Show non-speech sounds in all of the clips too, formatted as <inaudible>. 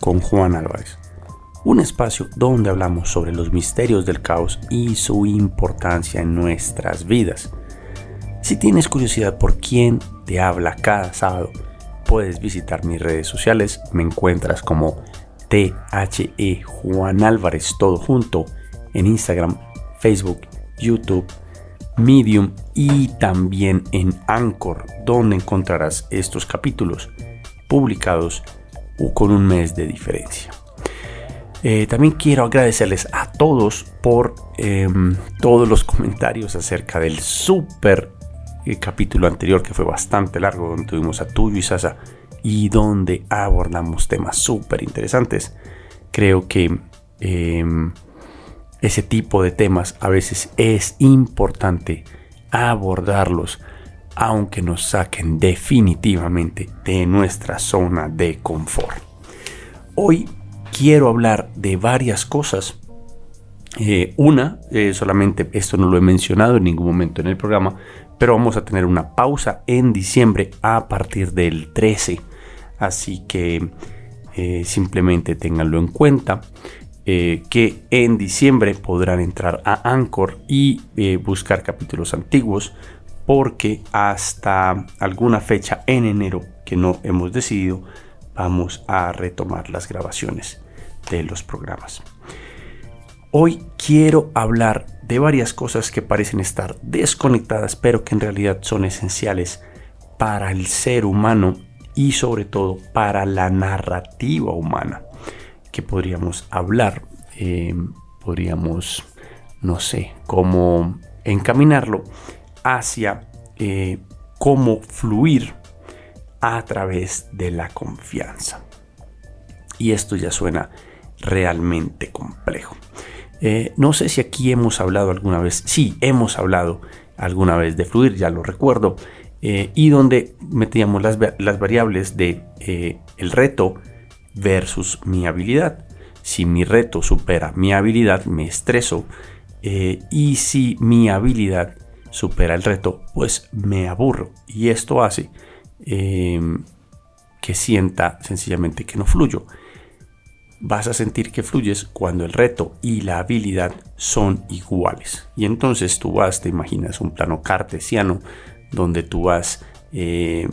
con Juan Álvarez. Un espacio donde hablamos sobre los misterios del caos y su importancia en nuestras vidas. Si tienes curiosidad por quién te habla cada sábado, puedes visitar mis redes sociales. Me encuentras como THE Juan Álvarez todo junto en Instagram, Facebook, YouTube, Medium y también en Anchor, donde encontrarás estos capítulos publicados con un mes de diferencia. Eh, también quiero agradecerles a todos por em, todos los comentarios acerca del super eh, capítulo anterior que fue bastante largo, donde tuvimos a Tuyo y Sasa y donde abordamos temas súper interesantes. Creo que em, ese tipo de temas a veces es importante abordarlos aunque nos saquen definitivamente de nuestra zona de confort. Hoy quiero hablar de varias cosas. Eh, una, eh, solamente esto no lo he mencionado en ningún momento en el programa, pero vamos a tener una pausa en diciembre a partir del 13. Así que eh, simplemente ténganlo en cuenta. que en diciembre podrán entrar a Anchor y buscar capítulos antiguos porque hasta alguna fecha en enero que no hemos decidido vamos a retomar las grabaciones de los programas. Hoy quiero hablar de varias cosas que parecen estar desconectadas pero que en realidad son esenciales para el ser humano y sobre todo para la narrativa humana que podríamos hablar, eh, podríamos, no sé, cómo encaminarlo hacia eh, cómo fluir a través de la confianza. Y esto ya suena realmente complejo. Eh, no sé si aquí hemos hablado alguna vez, sí, hemos hablado alguna vez de fluir, ya lo recuerdo, eh, y donde metíamos las, las variables de el reto versus mi habilidad. Si mi reto supera mi habilidad, me estreso, y si mi habilidad supera el reto, pues me aburro. Y esto hace em, que sienta sencillamente que no fluyo. Vas a sentir que fluyes cuando el reto y la habilidad son iguales. Y entonces tú vas, te imaginas un plano cartesiano donde tú vas eh,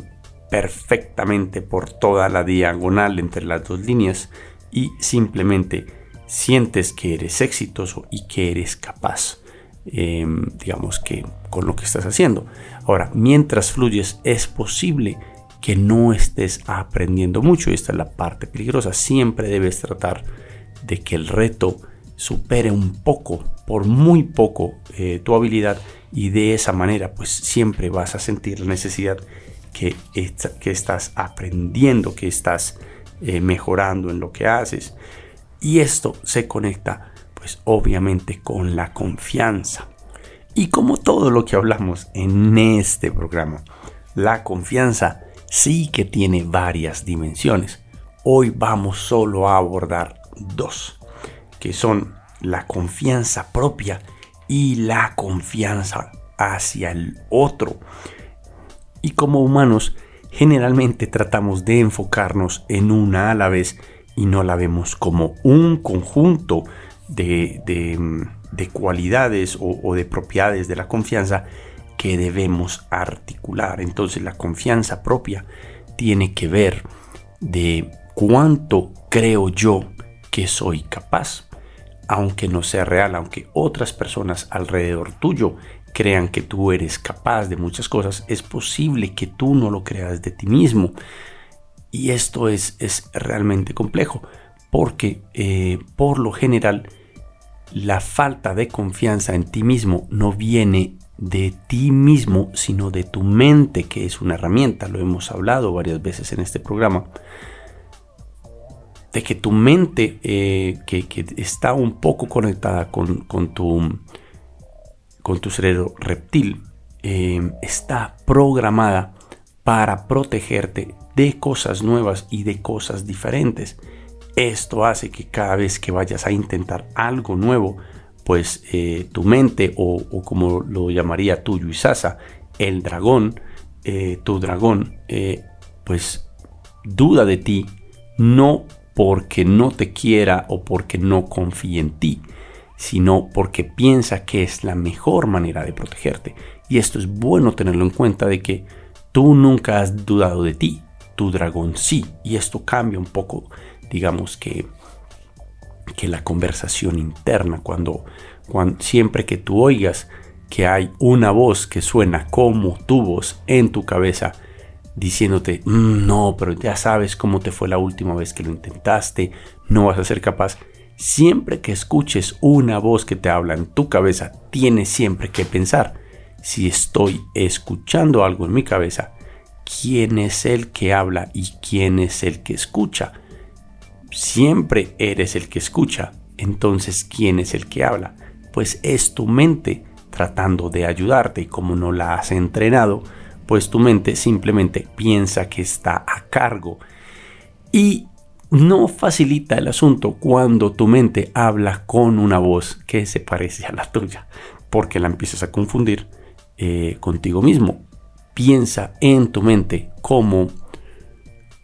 perfectamente por toda la diagonal entre las dos líneas y simplemente sientes que eres exitoso y que eres capaz. Em, digamos que con lo que estás haciendo. Ahora, mientras fluyes, es posible que no estés aprendiendo mucho. Y esta es la parte peligrosa. Siempre debes tratar de que el reto supere un poco, por muy poco, eh, tu habilidad. Y de esa manera, pues siempre vas a sentir la necesidad que, que estás aprendiendo, que estás eh, mejorando en lo que haces. Y esto se conecta pues obviamente con la confianza. Y como todo lo que hablamos en este programa, la confianza sí que tiene varias dimensiones. Hoy vamos solo a abordar dos, que son la confianza propia y la confianza hacia el otro. Y como humanos, generalmente tratamos de enfocarnos en una a la vez y no la vemos como un conjunto de, cualidades o, de propiedades de la confianza que debemos articular. Entonces la confianza propia tiene que ver de cuánto creo yo que soy capaz, aunque no sea real, aunque otras personas alrededor tuyo crean que tú eres capaz de muchas cosas, es posible que tú no lo creas de ti mismo. Y esto es, es realmente complejo, porque eh, por lo general la falta de confianza en ti mismo no viene de ti mismo, sino de tu mente, que es una herramienta, lo hemos hablado varias veces en este programa. de que tu mente, eh, que, está un poco conectada con, tu, con tu cerebro reptil, eh, está programada para protegerte de cosas nuevas y de cosas diferentes. Esto hace que cada vez que vayas a intentar algo nuevo, pues eh, tu mente o, como lo llamaría tu Yuisasa, el dragón, tu dragón, pues duda de ti, no porque no te quiera o porque no confíe en ti, sino porque piensa que es la mejor manera de protegerte. Y esto es bueno tenerlo en cuenta de que tú nunca has dudado de ti, tu dragón sí, y esto cambia un poco, digamos que que la conversación interna cuando, cuando siempre que tú oigas que hay una voz que suena como tu voz en tu cabeza diciéndote, mm, no, pero ya sabes cómo te fue la última vez que lo intentaste, no vas a ser capaz. Siempre que escuches una voz que te habla en tu cabeza, tienes siempre que pensar, si estoy escuchando algo en mi cabeza, ¿quién es el que habla y quién es el que escucha? Siempre eres el que escucha, entonces ¿quién es el que habla? Pues es tu mente tratando de ayudarte y como no la has entrenado, pues tu mente simplemente piensa que está a cargo. Y no facilita el asunto cuando tu mente habla con una voz que se parece a la tuya, porque la empiezas a confundir eh, contigo mismo. Piensa en tu mente como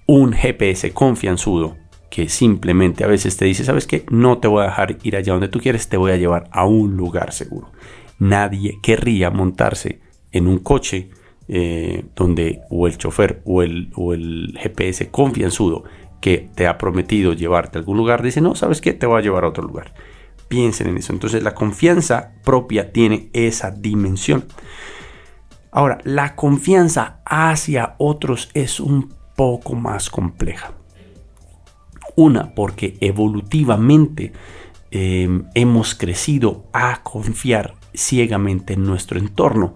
un GPS confianzudo que simplemente a veces te dice, ¿sabes qué? No te voy a dejar ir allá donde tú quieres, te voy a llevar a un lugar seguro. Nadie querría montarse en un coche eh, donde o el chofer o el, o el GPS confianzudo que te ha prometido llevarte a algún lugar dice, no, ¿sabes qué? Te voy a llevar a otro lugar. Piensen en eso. Entonces la confianza propia tiene esa dimensión. Ahora, la confianza hacia otros es un poco más compleja. Una, porque evolutivamente eh, hemos crecido a confiar ciegamente en nuestro entorno.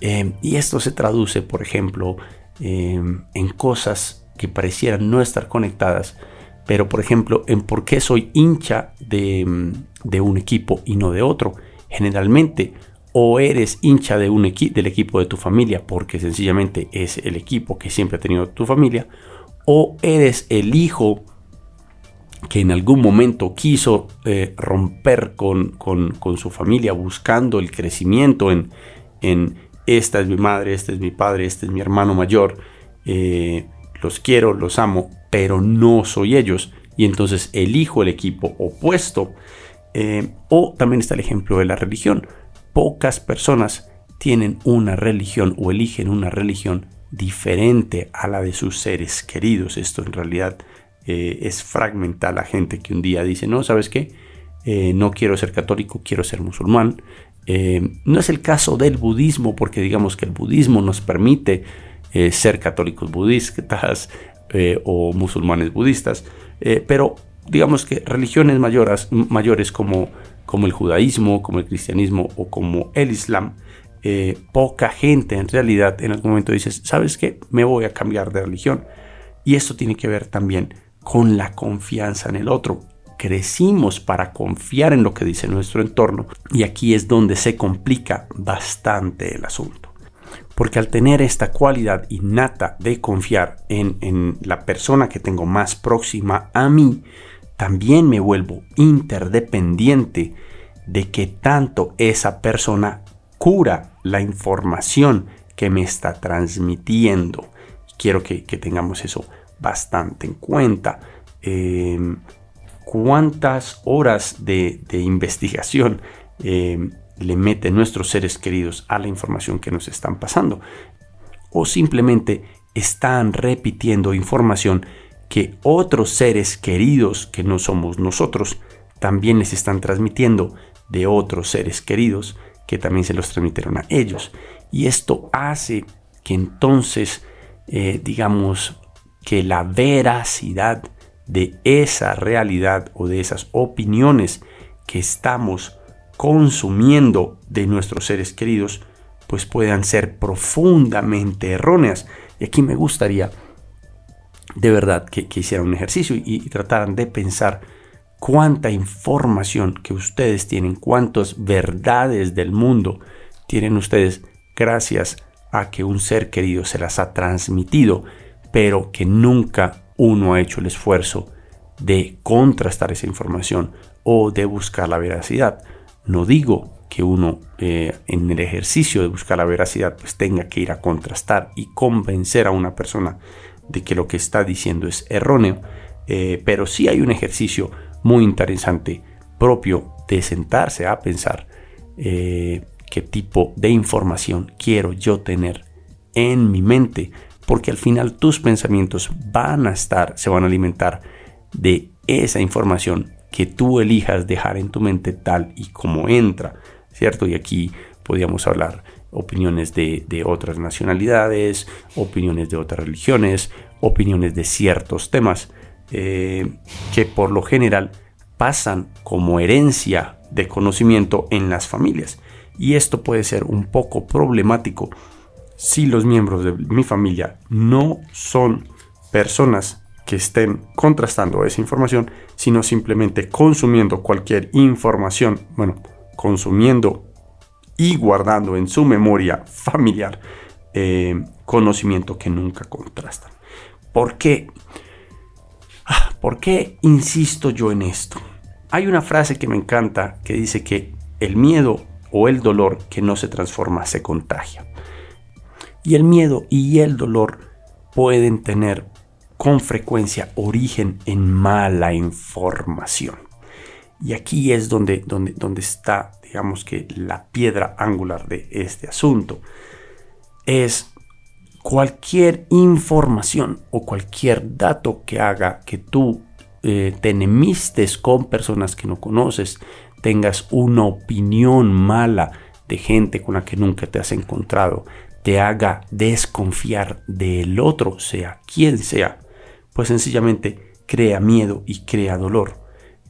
Em, y esto se traduce, por ejemplo, em, en cosas que parecieran no estar conectadas, pero por ejemplo, en por qué soy hincha de, de un equipo y no de otro. Generalmente, o eres hincha de un del equipo de tu familia porque sencillamente es el equipo que siempre ha tenido tu familia, o eres el hijo que en algún momento quiso eh, romper con, con, su familia buscando el crecimiento en, en, esta es mi madre, este es mi padre, este es mi hermano mayor, eh, los quiero, los amo, pero no soy ellos. Y entonces elijo el equipo opuesto. Eh, o también está el ejemplo de la religión. Pocas personas tienen una religión o eligen una religión diferente a la de sus seres queridos. Esto en realidad eh, es fragmentar la gente que un día dice, no, ¿sabes qué? no quiero ser católico, quiero ser musulmán. Eh, no es el caso del budismo, porque digamos que el budismo nos permite eh, ser católicos budistas <laughs> eh, o musulmanes budistas, pero digamos que religiones mayores, mayores como, como el judaísmo, como el cristianismo o como el islam, poca gente en realidad en algún momento dice, ¿sabes qué? Me voy a cambiar de religión. Y esto tiene que ver también con la confianza en el otro crecimos para confiar en lo que dice nuestro entorno y aquí es donde se complica bastante el asunto. Porque al tener esta cualidad innata de confiar en, la persona que tengo más próxima a mí, también me vuelvo interdependiente de que tanto esa persona cura la información que me está transmitiendo. Quiero que, tengamos eso bastante en cuenta. Eh, cuántas horas de, investigación eh, le meten nuestros seres queridos a la información que nos están pasando. O simplemente están repitiendo información que otros seres queridos que no somos nosotros también les están transmitiendo de otros seres queridos que también se los transmitieron a ellos. Y esto hace que entonces, eh, digamos, que la veracidad de esa realidad o de esas opiniones que estamos consumiendo de nuestros seres queridos, pues puedan ser profundamente erróneas. Y aquí me gustaría de verdad que, hicieran un ejercicio y, y, trataran de pensar cuánta información que ustedes tienen, cuántas verdades del mundo tienen ustedes gracias a que un ser querido se las ha transmitido, pero que nunca uno ha hecho el esfuerzo de contrastar esa información o de buscar la veracidad. No digo que uno eh, en el ejercicio de buscar la veracidad pues tenga que ir a contrastar y convencer a una persona de que lo que está diciendo es erróneo, eh, pero sí hay un ejercicio muy interesante propio de sentarse a pensar eh, qué tipo de información quiero yo tener en mi mente, porque al final tus pensamientos van a estar, se van a alimentar de esa información que tú elijas dejar en tu mente tal y como entra, ¿cierto? Y aquí podríamos hablar opiniones de, otras nacionalidades, opiniones de otras religiones, opiniones de ciertos temas eh, que por lo general pasan como herencia de conocimiento en las familias. Y esto puede ser un poco problemático si los miembros de mi familia no son personas que estén contrastando esa información, sino simplemente consumiendo cualquier información, bueno, consumiendo y guardando en su memoria familiar eh, conocimiento que nunca contrastan. ¿Por qué? Ah, ¿Por qué insisto yo en esto? Hay una frase que me encanta que dice que el miedo o el dolor que no se transforma se contagia. Y el miedo y el dolor pueden tener con frecuencia origen en mala información. Y aquí es donde, donde, donde está, digamos que, la piedra angular de este asunto. Es cualquier información o cualquier dato que haga que tú eh, te enemistes con personas que no conoces, tengas una opinión mala de gente con la que nunca te has encontrado, te haga desconfiar del otro, sea quien sea, pues sencillamente crea miedo y crea dolor.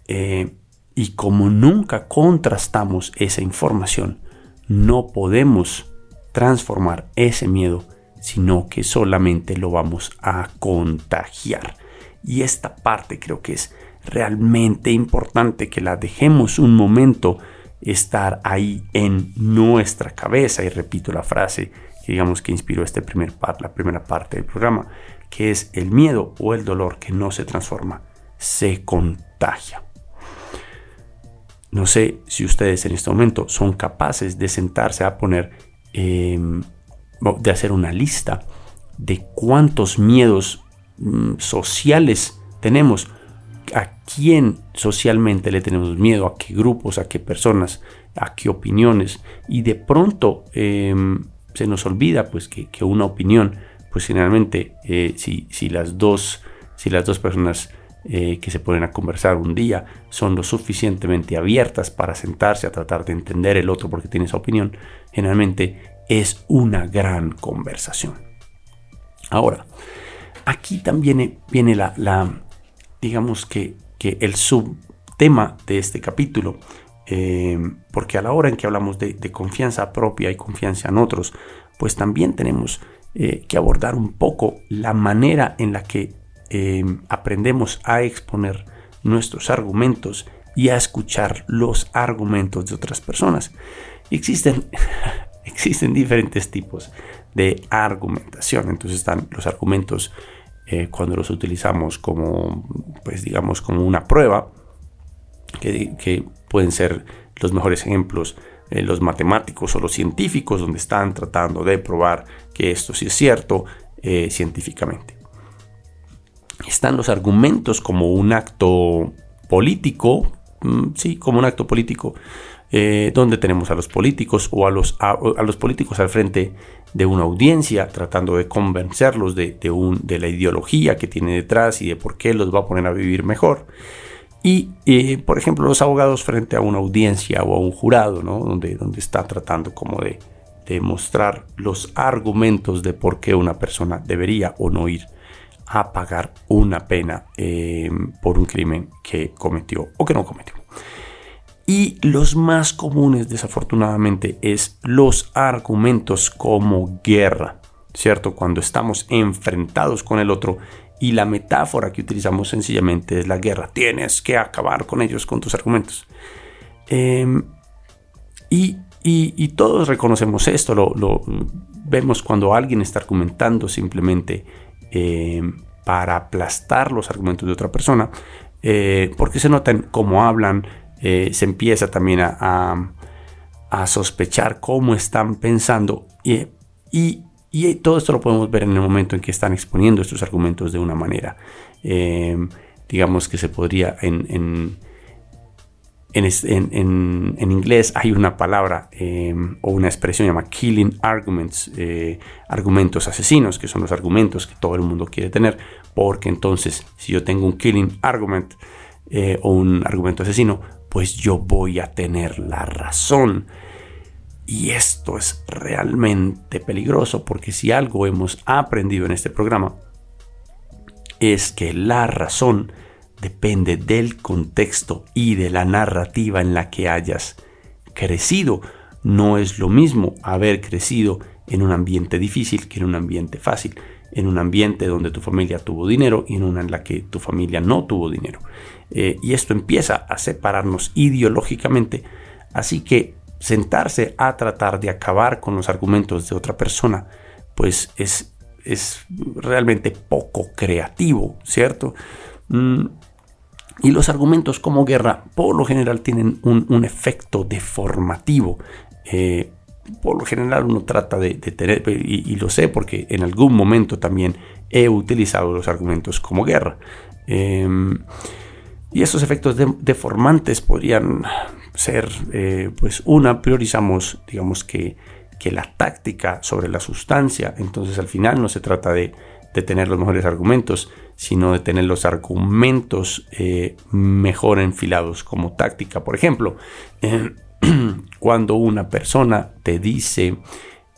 Eh, y como nunca contrastamos esa información, no podemos transformar ese miedo, sino que solamente lo vamos a contagiar. Y esta parte creo que es realmente importante que la dejemos un momento estar ahí en nuestra cabeza. Y repito la frase que digamos que inspiró este primer la primera parte del programa que es el miedo o el dolor que no se transforma, se contagia. No sé si ustedes en este momento son capaces de sentarse a poner, em, de hacer una lista de cuántos miedos mm, sociales tenemos, a quién socialmente le tenemos miedo, a qué grupos, a qué personas, a qué opiniones. Y de pronto em, se nos olvida pues que, que una opinión pues generalmente eh, si, si, las dos, si las dos personas eh, que se ponen a conversar un día son lo suficientemente abiertas para sentarse a tratar de entender el otro porque tiene esa opinión, generalmente es una gran conversación. Ahora, aquí también viene la, la digamos que, que, el subtema de este capítulo, eh, porque a la hora en que hablamos de, confianza propia y confianza en otros, pues también tenemos eh, que abordar un poco la manera en la que em, aprendemos a exponer nuestros argumentos y a escuchar los argumentos de otras personas. Existen, <laughs> existen diferentes tipos de argumentación. Entonces están los argumentos eh, cuando los utilizamos como, pues digamos, como una prueba, que pueden ser los mejores ejemplos eh, los matemáticos o los científicos donde están tratando de probar que esto sí es cierto eh, científicamente. Están los argumentos como un acto político, mm, sí, como un acto político, eh, donde tenemos a los políticos o a los, a, los políticos al frente de una audiencia, tratando de convencerlos de, un, de la ideología que tiene detrás y de por qué los va a poner a vivir mejor. Y, eh, por ejemplo, los abogados frente a una audiencia o a un jurado, ¿no? donde, donde está tratando como de, demostrar los argumentos de por qué una persona debería o no ir a pagar una pena eh, por un crimen que cometió o que no cometió. Y los más comunes, desafortunadamente, es los argumentos como guerra, ¿cierto? Cuando estamos enfrentados con el otro y la metáfora que utilizamos sencillamente es la guerra. Tienes que acabar con ellos, con tus argumentos. Em, y, todos reconocemos esto, lo, vemos cuando alguien está argumentando simplemente em, para aplastar los argumentos de otra persona, eh, porque se notan cómo hablan, eh, se empieza también a, sospechar cómo están pensando y, y, todo esto lo podemos ver en el momento en que están exponiendo estos argumentos de una manera. Eh, digamos que se podría en, en, en, inglés hay una palabra o una expresión llamada killing arguments, argumentos asesinos, que son los argumentos que todo el mundo quiere tener, porque entonces si yo tengo un killing argument o un argumento asesino, pues yo voy a tener la razón. Y esto es realmente peligroso porque si algo hemos aprendido en este programa es que la razón depende del contexto y de la narrativa en la que hayas crecido. No es lo mismo haber crecido en un ambiente difícil que en un ambiente fácil, en un ambiente donde tu familia tuvo dinero y en una en la que tu familia no tuvo dinero. Eh, y esto empieza a separarnos ideológicamente. Así que sentarse a tratar de acabar con los argumentos de otra persona, pues es, es realmente poco creativo, ¿cierto? Mm, y los argumentos como guerra por lo general tienen un, efecto deformativo. Eh, por lo general uno trata de, tener, y, lo sé porque en algún momento también he utilizado los argumentos como guerra. Em, y esos efectos deformantes podrían ser, eh, pues una, priorizamos, digamos que, que, la táctica sobre la sustancia, entonces al final no se trata de, tener los mejores argumentos, sino de tener los argumentos eh, mejor enfilados como táctica. Por ejemplo, <clears throat> cuando una persona te dice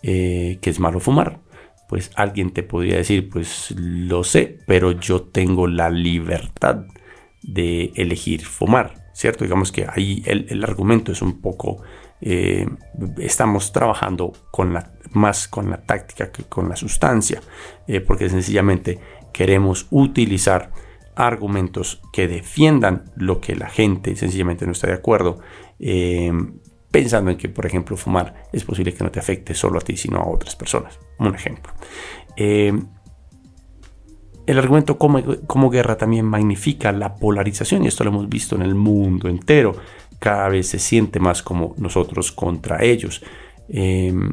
eh, que es malo fumar, pues alguien te podría decir, pues lo sé, pero yo tengo la libertad de elegir fumar, ¿cierto? Digamos que ahí el, argumento es un poco, eh, estamos trabajando más con la táctica que con la sustancia, eh, porque sencillamente queremos utilizar argumentos que defiendan lo que la gente sencillamente no está de acuerdo, eh, pensando en que, por ejemplo, fumar es posible que no te afecte solo a ti, sino a otras personas. Un ejemplo. El argumento como, guerra también magnifica la polarización y esto lo hemos visto en el mundo entero. Cada vez se siente más como nosotros contra ellos. Em,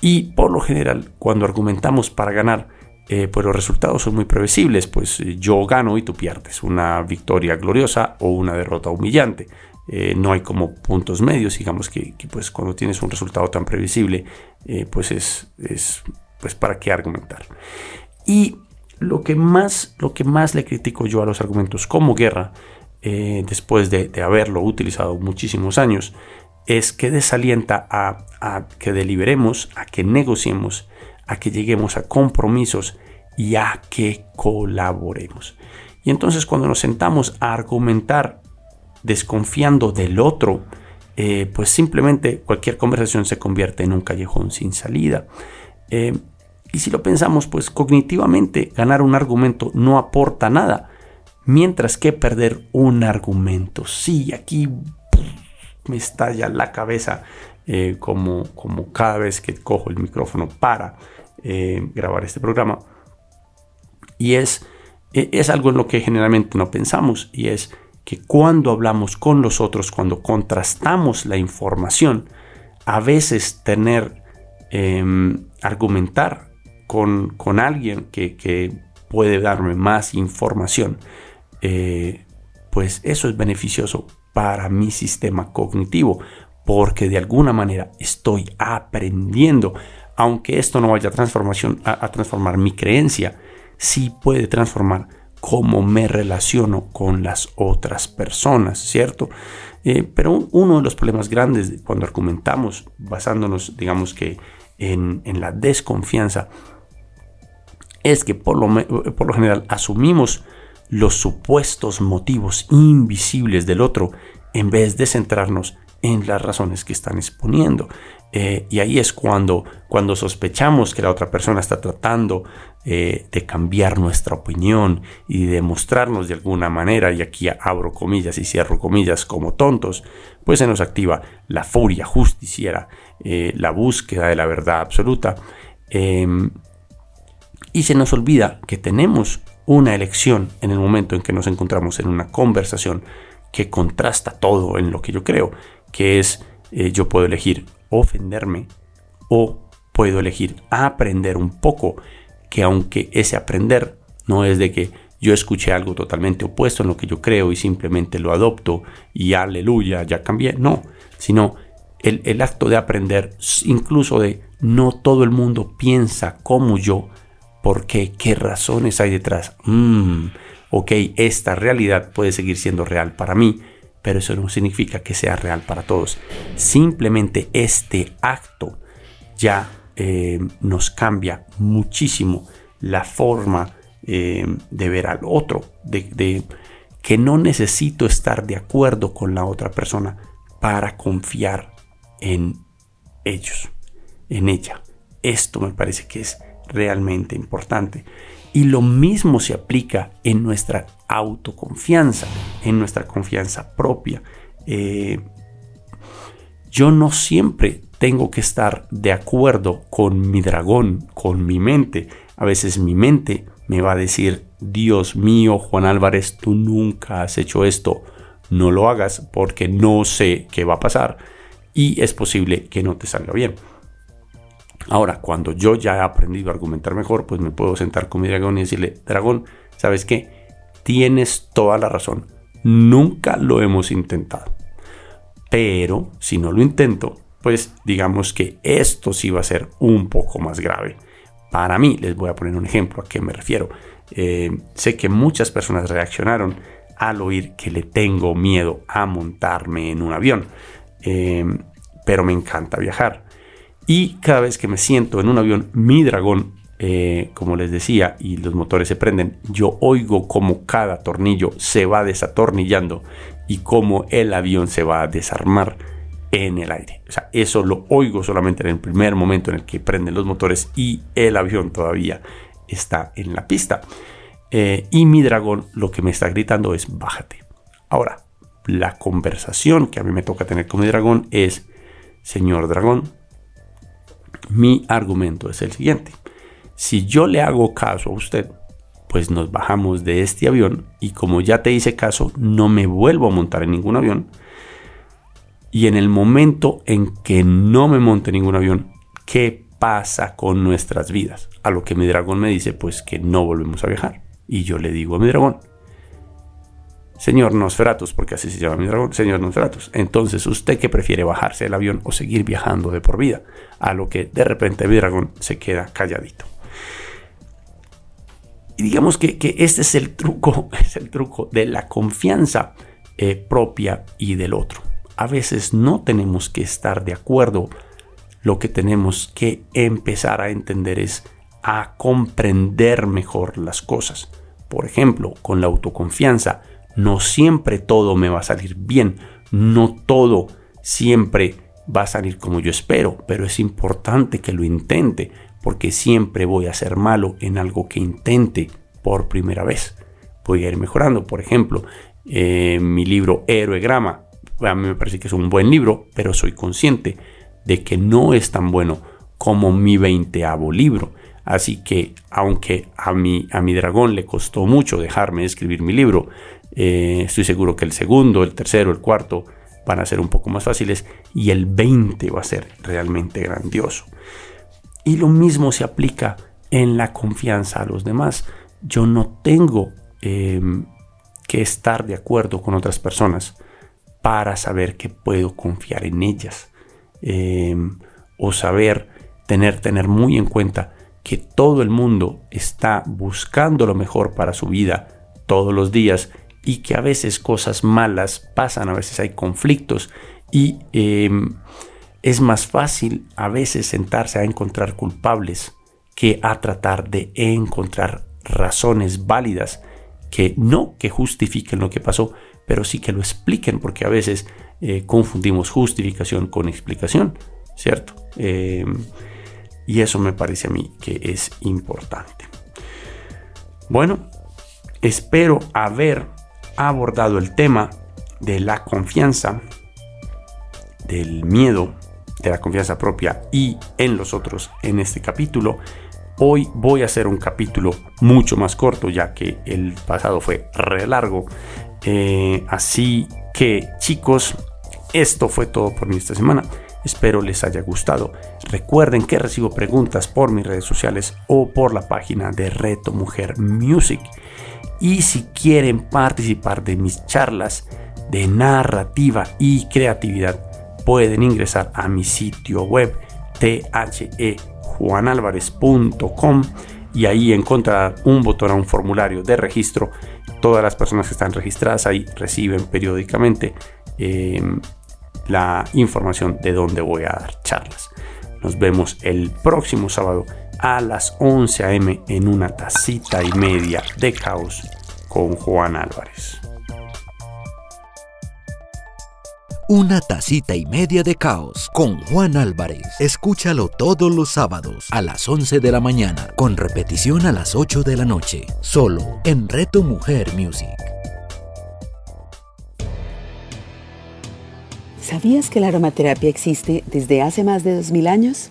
y por lo general, cuando argumentamos para ganar, eh, pues los resultados son muy previsibles. Pues eh, yo gano y tú pierdes. Una victoria gloriosa o una derrota humillante. Eh, no hay como puntos medios. Digamos que, pues cuando tienes un resultado tan previsible, pues es, es pues para qué argumentar. Y lo que más, lo que más le critico yo a los argumentos como guerra, eh, después de, haberlo utilizado muchísimos años, es que desalienta a, que deliberemos, a que negociemos, a que lleguemos a compromisos y a que colaboremos. Y entonces cuando nos sentamos a argumentar desconfiando del otro, eh, pues simplemente cualquier conversación se convierte en un callejón sin salida. Eh, y si lo pensamos, pues cognitivamente ganar un argumento no aporta nada, mientras que perder un argumento. Sí, aquí me estalla la cabeza eh, como, como cada vez que cojo el micrófono para eh, grabar este programa. Y es, e, es algo en lo que generalmente no pensamos y es que cuando hablamos con los otros, cuando contrastamos la información, a veces tener, em, argumentar con, alguien que, puede darme más información, eh, pues eso es beneficioso para mi sistema cognitivo, porque de alguna manera estoy aprendiendo, aunque esto no vaya a, transformación, a, transformar mi creencia, sí puede transformar cómo me relaciono con las otras personas, ¿cierto? Eh, pero uno de los problemas grandes cuando argumentamos, basándonos, digamos que en, en la desconfianza, es que por lo, por lo general asumimos los supuestos motivos invisibles del otro en vez de centrarnos en las razones que están exponiendo. Eh, y ahí es cuando, cuando sospechamos que la otra persona está tratando eh, de cambiar nuestra opinión y de mostrarnos de alguna manera, y aquí abro comillas y cierro comillas como tontos, pues se nos activa la furia justiciera, eh, la búsqueda de la verdad absoluta. Y se nos olvida que tenemos una elección en el momento en que nos encontramos en una conversación que contrasta todo en lo que yo creo, que es yo puedo elegir ofenderme o puedo elegir aprender un poco, que aunque ese aprender no es de que yo escuché algo totalmente opuesto en lo que yo creo y simplemente lo adopto y aleluya, ya cambié, no, sino el, acto de aprender, incluso de no todo el mundo piensa como yo, porque qué razones hay detrás. Mm, ok, esta realidad puede seguir siendo real para mí, pero eso no significa que sea real para todos. Simplemente este acto ya eh, nos cambia muchísimo la forma eh, de ver al otro, de, que no necesito estar de acuerdo con la otra persona para confiar en ellos, en ella. Esto me parece que es realmente importante. Y lo mismo se aplica en nuestra autoconfianza, en nuestra confianza propia. Eh, yo no siempre tengo que estar de acuerdo con mi dragón, con mi mente. A veces mi mente me va a decir, Dios mío, Juan Álvarez, tú nunca has hecho esto. No lo hagas porque no sé qué va a pasar y es posible que no te salga bien. Ahora, cuando yo ya he aprendido a argumentar mejor, pues me puedo sentar con mi dragón y decirle, dragón, ¿sabes qué? Tienes toda la razón. Nunca lo hemos intentado. Pero si no lo intento, pues digamos que esto sí va a ser un poco más grave. Para mí, les voy a poner un ejemplo a qué me refiero. Eh, sé que muchas personas reaccionaron al oír que le tengo miedo a montarme en un avión. Eh, pero me encanta viajar. Y cada vez que me siento en un avión, mi dragón, eh, como les decía, y los motores se prenden, yo oigo como cada tornillo se va desatornillando y cómo el avión se va a desarmar en el aire. O sea, eso lo oigo solamente en el primer momento en el que prenden los motores y el avión todavía está en la pista. Eh, y mi dragón lo que me está gritando es bájate. Ahora, la conversación que a mí me toca tener con mi dragón es, señor dragón, mi argumento es el siguiente. Si yo le hago caso a usted, pues nos bajamos de este avión y como ya te hice caso, no me vuelvo a montar en ningún avión. Y en el momento en que no me monte ningún avión, ¿qué pasa con nuestras vidas? A lo que mi dragón me dice, pues que no volvemos a viajar. Y yo le digo a mi dragón, Señor Nosferatus, porque así se llama mi dragón, señor Nosferatus. Entonces, ¿usted qué prefiere bajarse del avión o seguir viajando de por vida? A lo que de repente mi dragón se queda calladito. Y digamos que, este es el truco, <laughs> es el truco de la confianza eh, propia y del otro. A veces no tenemos que estar de acuerdo. Lo que tenemos que empezar a entender es a comprender mejor las cosas. Por ejemplo, con la autoconfianza no siempre todo me va a salir bien, no todo siempre va a salir como yo espero, pero es importante que lo intente, porque siempre voy a ser malo en algo que intente por primera vez. Voy a ir mejorando, por ejemplo, eh, mi libro Grama, a mí me parece que es un buen libro, pero soy consciente de que no es tan bueno como mi veinteavo libro. Así que, aunque a mi, a mi dragón le costó mucho dejarme escribir mi libro, eh, estoy seguro que el segundo, el tercero, el cuarto van a ser un poco más fáciles y el 20 va a ser realmente grandioso. Y lo mismo se aplica en la confianza a los demás. Yo no tengo em, que estar de acuerdo con otras personas para saber que puedo confiar en ellas. Em, o saber tener, tener muy en cuenta que todo el mundo está buscando lo mejor para su vida todos los días y que a veces cosas malas pasan, a veces hay conflictos y em, es más fácil a veces sentarse a encontrar culpables que a tratar de encontrar razones válidas que no que justifiquen lo que pasó, pero sí que lo expliquen, porque a veces eh, confundimos justificación con explicación, ¿cierto? Eh, y eso me parece a mí que es importante. Bueno, espero haber abordado el tema de la confianza, del miedo, de la confianza propia y en los otros en este capítulo. Hoy voy a hacer un capítulo mucho más corto ya que el pasado fue re largo. Eh, así que chicos, esto fue todo por mí esta semana. Espero les haya gustado. Recuerden que recibo preguntas por mis redes sociales o por la página de Reto Mujer Music. Y si quieren participar de mis charlas de narrativa y creatividad, pueden ingresar a mi sitio web thejuanalvarez.com y ahí encontrar un botón a un formulario de registro. Todas las personas que están registradas ahí reciben periódicamente eh, la información de dónde voy a dar charlas. Nos vemos el próximo sábado a las 11 a.m. en una tacita y media de caos con Juan Álvarez. Una tacita y media de caos con Juan Álvarez. Escúchalo todos los sábados a las 11 de la mañana, con repetición a las 8 de la noche, solo en Reto Mujer Music. ¿Sabías que la aromaterapia existe desde hace más de 2000 años?